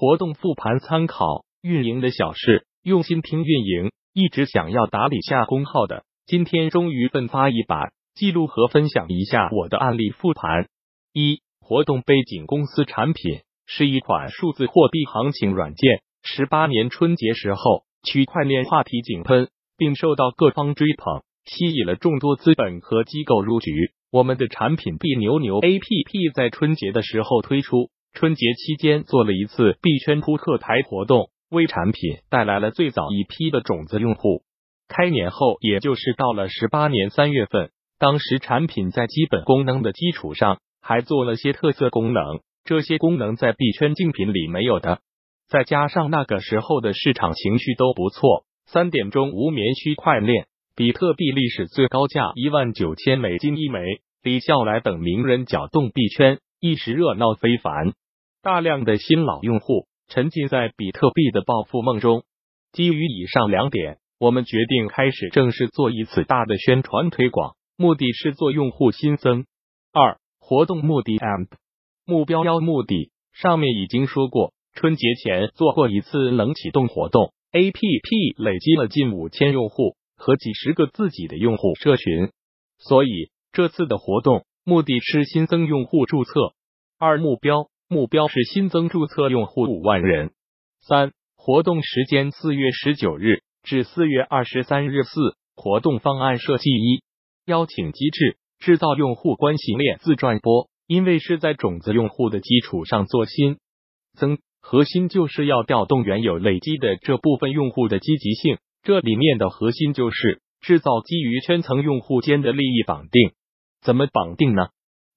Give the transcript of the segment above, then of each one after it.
活动复盘参考运营的小事，用心听运营。一直想要打理下公号的，今天终于奋发一把，记录和分享一下我的案例复盘。一活动背景公司产品是一款数字货币行情软件。十八年春节时候，区块链话题井喷，并受到各方追捧，吸引了众多资本和机构入局。我们的产品币牛牛 A P P 在春节的时候推出，春节期间做了一次币圈扑克牌活动，为产品带来了最早一批的种子用户。开年后，也就是到了十八年三月份，当时产品在基本功能的基础上，还做了些特色功能，这些功能在币圈竞品里没有的。再加上那个时候的市场情绪都不错，三点钟无眠区块链。比特币历史最高价一万九千美金一枚，李笑来等名人搅动币圈，一时热闹非凡。大量的新老用户沉浸在比特币的暴富梦中。基于以上两点，我们决定开始正式做一次大的宣传推广，目的是做用户新增。二、活动目的 AMP 目标幺目的，上面已经说过，春节前做过一次冷启动活动，APP 累积了近五千用户。和几十个自己的用户社群，所以这次的活动目的是新增用户注册。二目标目标是新增注册用户五万人。三活动时间四月十九日至四月二十三日。四活动方案设计一邀请机制制造用户关系链自转播，因为是在种子用户的基础上做新增，核心就是要调动原有累积的这部分用户的积极性。这里面的核心就是制造基于圈层用户间的利益绑定。怎么绑定呢？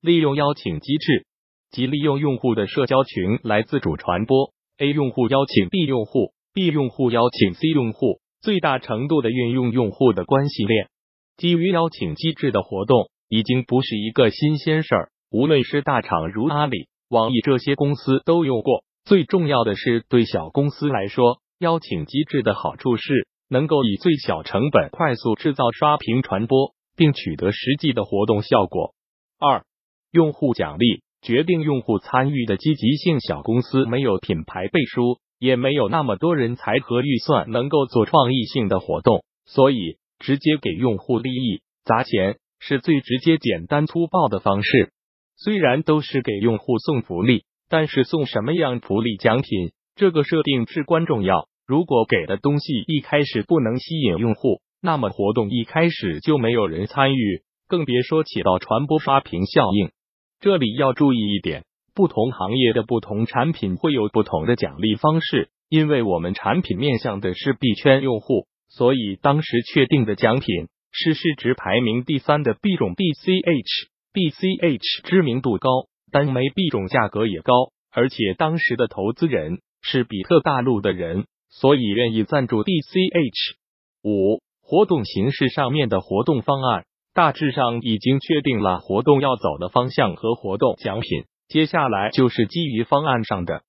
利用邀请机制，即利用用户的社交群来自主传播。A 用户邀请 B 用户，B 用户邀请 C 用户，最大程度的运用用户的关系链。基于邀请机制的活动已经不是一个新鲜事儿，无论是大厂如阿里、网易这些公司都用过。最重要的是，对小公司来说，邀请机制的好处是。能够以最小成本快速制造刷屏传播，并取得实际的活动效果。二、用户奖励决定用户参与的积极性。小公司没有品牌背书，也没有那么多人才和预算能够做创意性的活动，所以直接给用户利益砸钱是最直接、简单、粗暴的方式。虽然都是给用户送福利，但是送什么样福利奖品，这个设定至关重要。如果给的东西一开始不能吸引用户，那么活动一开始就没有人参与，更别说起到传播刷屏效应。这里要注意一点，不同行业的不同产品会有不同的奖励方式。因为我们产品面向的是币圈用户，所以当时确定的奖品是市值排名第三的币种 BCH。BCH 知名度高，单枚币种价格也高，而且当时的投资人是比特大陆的人。所以愿意赞助 BCH 五活动形式上面的活动方案大致上已经确定了活动要走的方向和活动奖品，接下来就是基于方案上的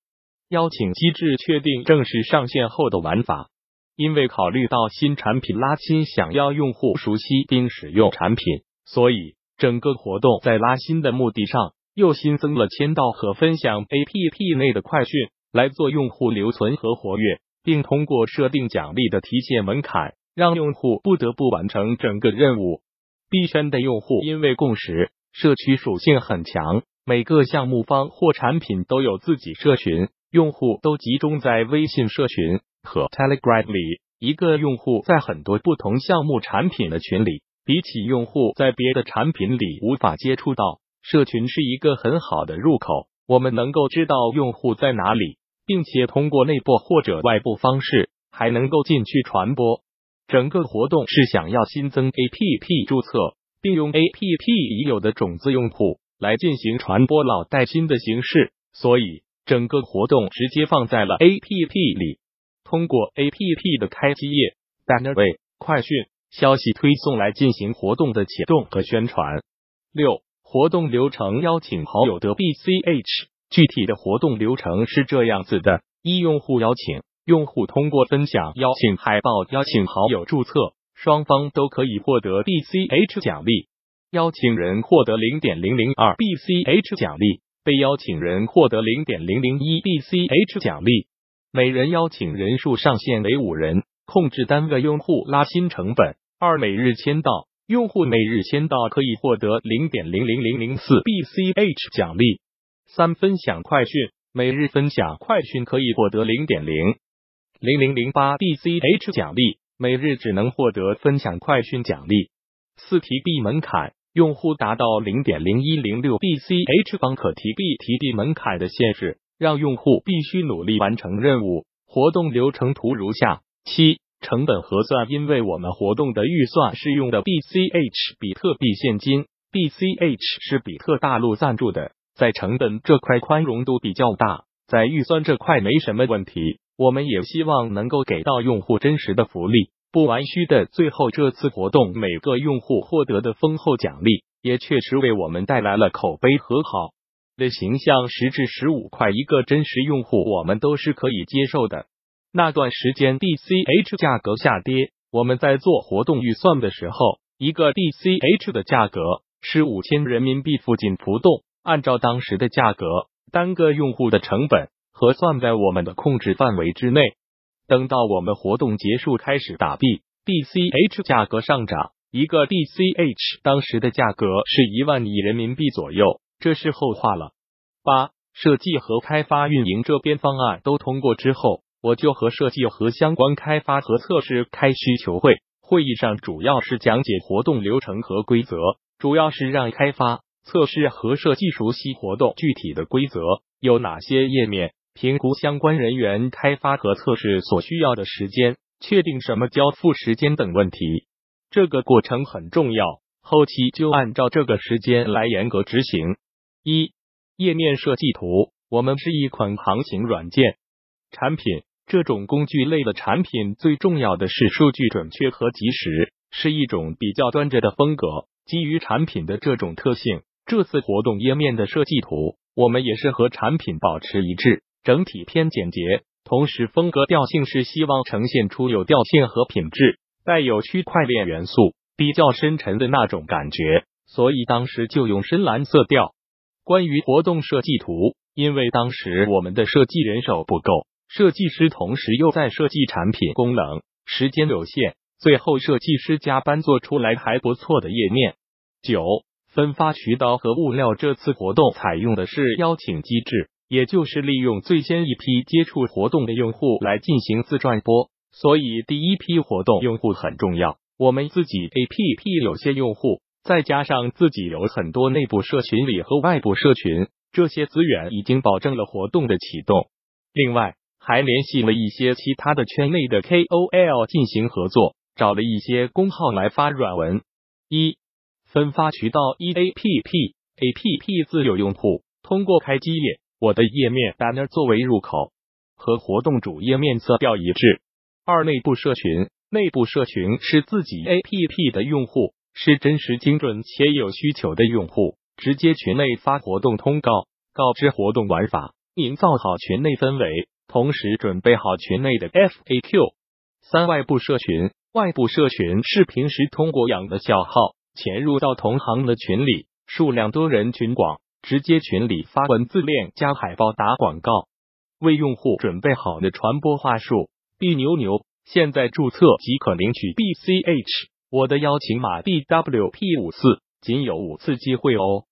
邀请机制确定正式上线后的玩法。因为考虑到新产品拉新，想要用户熟悉并使用产品，所以整个活动在拉新的目的上又新增了签到和分享 APP 内的快讯，来做用户留存和活跃。并通过设定奖励的提现门槛，让用户不得不完成整个任务。币圈的用户因为共识社区属性很强，每个项目方或产品都有自己社群，用户都集中在微信社群和 Telegram 里。一个用户在很多不同项目产品的群里，比起用户在别的产品里无法接触到，社群是一个很好的入口。我们能够知道用户在哪里。并且通过内部或者外部方式，还能够进去传播。整个活动是想要新增 APP 注册，并用 APP 已有的种子用户来进行传播老带新的形式，所以整个活动直接放在了 APP 里。通过 APP 的开机页、banner 位、快讯、消息推送来进行活动的启动和宣传。六、活动流程：邀请好友的 BCH。具体的活动流程是这样子的：一、用户邀请，用户通过分享邀请海报邀请好友注册，双方都可以获得 BCH 奖励。邀请人获得零点零零二 BCH 奖励，被邀请人获得零点零零一 BCH 奖励。每人邀请人数上限为五人，控制单个用户拉新成本。二每日签到，用户每日签到可以获得零点零零零零四 BCH 奖励。三分享快讯，每日分享快讯可以获得零点零零零零八 BCH 奖励，每日只能获得分享快讯奖励。四提币门槛。用户达到零点零一零六 BCH 方可提币，提币门槛的限制让用户必须努力完成任务。活动流程图如下：七、成本核算，因为我们活动的预算是用的 BCH 比特币现金，BCH 是比特大陆赞助的，在成本这块宽容度比较大，在预算这块没什么问题。我们也希望能够给到用户真实的福利。不玩虚的，最后这次活动每个用户获得的丰厚奖励，也确实为我们带来了口碑和好的形象。十至十五块一个真实用户，我们都是可以接受的。那段时间，DCH 价格下跌，我们在做活动预算的时候，一个 DCH 的价格是五千人民币附近浮动。按照当时的价格，单个用户的成本核算在我们的控制范围之内。等到我们活动结束，开始打币，BCH 价格上涨，一个 D C H 当时的价格是一万亿人民币左右，这是后话了。八设计和开发运营这边方案都通过之后，我就和设计和相关开发和测试开需求会，会议上主要是讲解活动流程和规则，主要是让开发、测试和设计熟悉活动具体的规则有哪些页面。评估相关人员开发和测试所需要的时间，确定什么交付时间等问题。这个过程很重要，后期就按照这个时间来严格执行。一、页面设计图。我们是一款航行软件产品，这种工具类的产品最重要的是数据准确和及时，是一种比较端着的风格。基于产品的这种特性，这次活动页面的设计图，我们也是和产品保持一致。整体偏简洁，同时风格调性是希望呈现出有调性和品质，带有区块链元素，比较深沉的那种感觉。所以当时就用深蓝色调。关于活动设计图，因为当时我们的设计人手不够，设计师同时又在设计产品功能，时间有限，最后设计师加班做出来还不错的页面。九分发渠道和物料，这次活动采用的是邀请机制。也就是利用最先一批接触活动的用户来进行自转播，所以第一批活动用户很重要。我们自己 APP 有些用户，再加上自己有很多内部社群里和外部社群，这些资源已经保证了活动的启动。另外，还联系了一些其他的圈内的 KOL 进行合作，找了一些公号来发软文。一分发渠道一 APP，APP 自有用户通过开机页。我的页面 banner 作为入口，和活动主页面色调一致。二、内部社群，内部社群是自己 APP 的用户，是真实精准且有需求的用户，直接群内发活动通告，告知活动玩法，营造好群内氛围，同时准备好群内的 FAQ。三、外部社群，外部社群是平时通过养的小号潜入到同行的群里，数量多人群广。直接群里发文字链加海报打广告，为用户准备好的传播话术。B 牛牛，现在注册即可领取 BCH，我的邀请码 BWP 五四，仅有五次机会哦。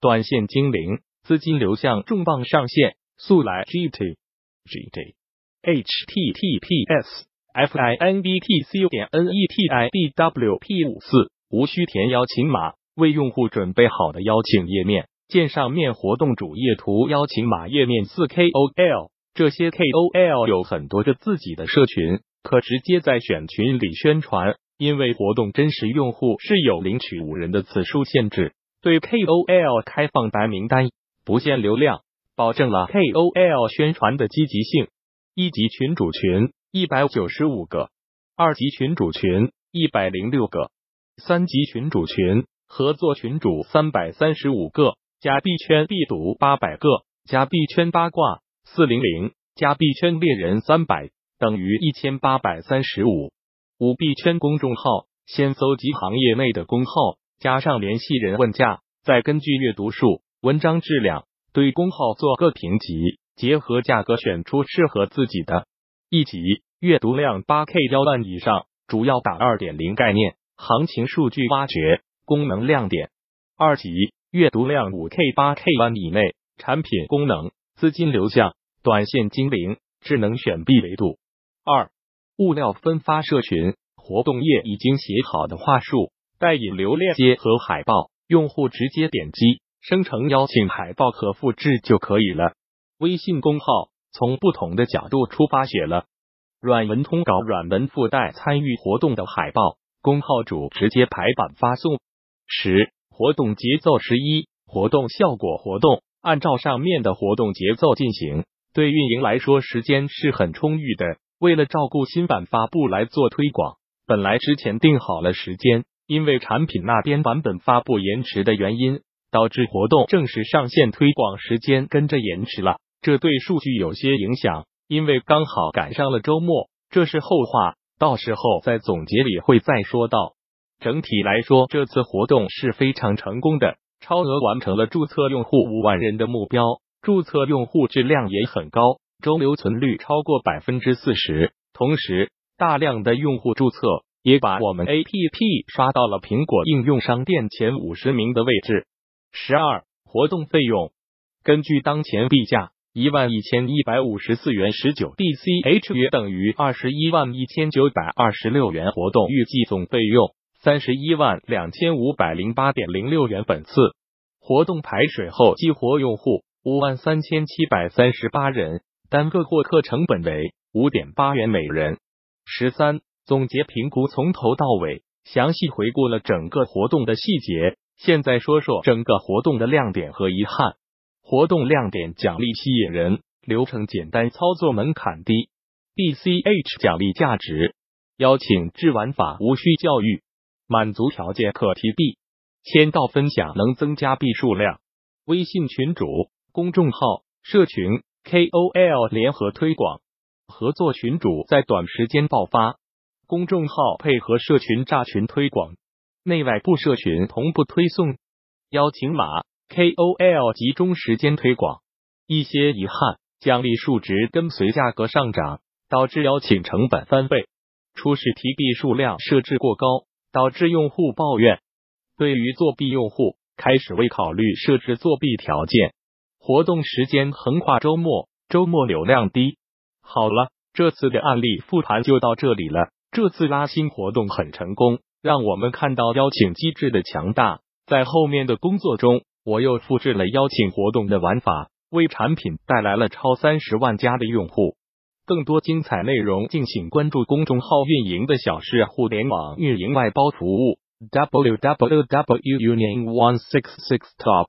短线精灵，资金流向重磅上线，速来 GT GT HTTPS FINBTC 点 NETI BWP 五四，无需填邀请码，为用户准备好的邀请页面。见上面活动主页图邀请码页面四 KOL，这些 KOL 有很多个自己的社群，可直接在选群里宣传。因为活动真实用户是有领取五人的次数限制，对 KOL 开放白名单，不限流量，保证了 KOL 宣传的积极性。一级群主群一百九十五个，二级群主群一百零六个，三级群主群合作群主三百三十五个。加币圈必读八百个，加币圈八卦四零零，加币圈猎人三百，等于一千八百三十五。五币圈公众号先搜集行业内的公号，加上联系人问价，再根据阅读数、文章质量、对公号做个评级，结合价格选出适合自己的。一级阅读量八 K 幺万以上，主要打二点零概念，行情数据挖掘，功能亮点。二级阅读量五 K 八 K 万以内，产品功能、资金流向、短线精灵、智能选币维度。二物料分发社群活动页已经写好的话术，带引流链接和海报，用户直接点击生成邀请海报和复制就可以了。微信公号。从不同的角度出发写了软文通稿，软文附带参与活动的海报，公号主直接排版发送。十活动节奏十一活动效果活动按照上面的活动节奏进行，对运营来说时间是很充裕的。为了照顾新版发布来做推广，本来之前定好了时间，因为产品那边版本发布延迟的原因，导致活动正式上线推广时间跟着延迟了。这对数据有些影响，因为刚好赶上了周末，这是后话，到时候在总结里会再说到。整体来说，这次活动是非常成功的，超额完成了注册用户五万人的目标，注册用户质量也很高，周留存率超过百分之四十。同时，大量的用户注册也把我们 APP 刷到了苹果应用商店前五十名的位置。十二活动费用，根据当前币价。一万一千一百五十四元十九 DCH 约等于二十一万一千九百二十六元。活动预计总费用三十一万两千五百零八点零六元。本次活动排水后激活用户五万三千七百三十八人，单个获客成本为五点八元每人。十三总结评估从头到尾详细回顾了整个活动的细节，现在说说整个活动的亮点和遗憾。活动亮点：奖励吸引人，流程简单，操作门槛低。BCH 奖励价值：邀请制玩法无需教育，满足条件可提币，签到分享能增加币数量。微信群主、公众号、社群、KOL 联合推广，合作群主在短时间爆发。公众号配合社群炸群推广，内外部社群同步推送邀请码。KOL 集中时间推广，一些遗憾，奖励数值跟随价格上涨，导致邀请成本翻倍。初始提币数量设置过高，导致用户抱怨。对于作弊用户，开始未考虑设置作弊条件。活动时间横跨周末，周末流量低。好了，这次的案例复盘就到这里了。这次拉新活动很成功，让我们看到邀请机制的强大。在后面的工作中。我又复制了邀请活动的玩法，为产品带来了超三十万加的用户。更多精彩内容，敬请关注公众号运营的小事互联网运营外包服务 www union one six six top。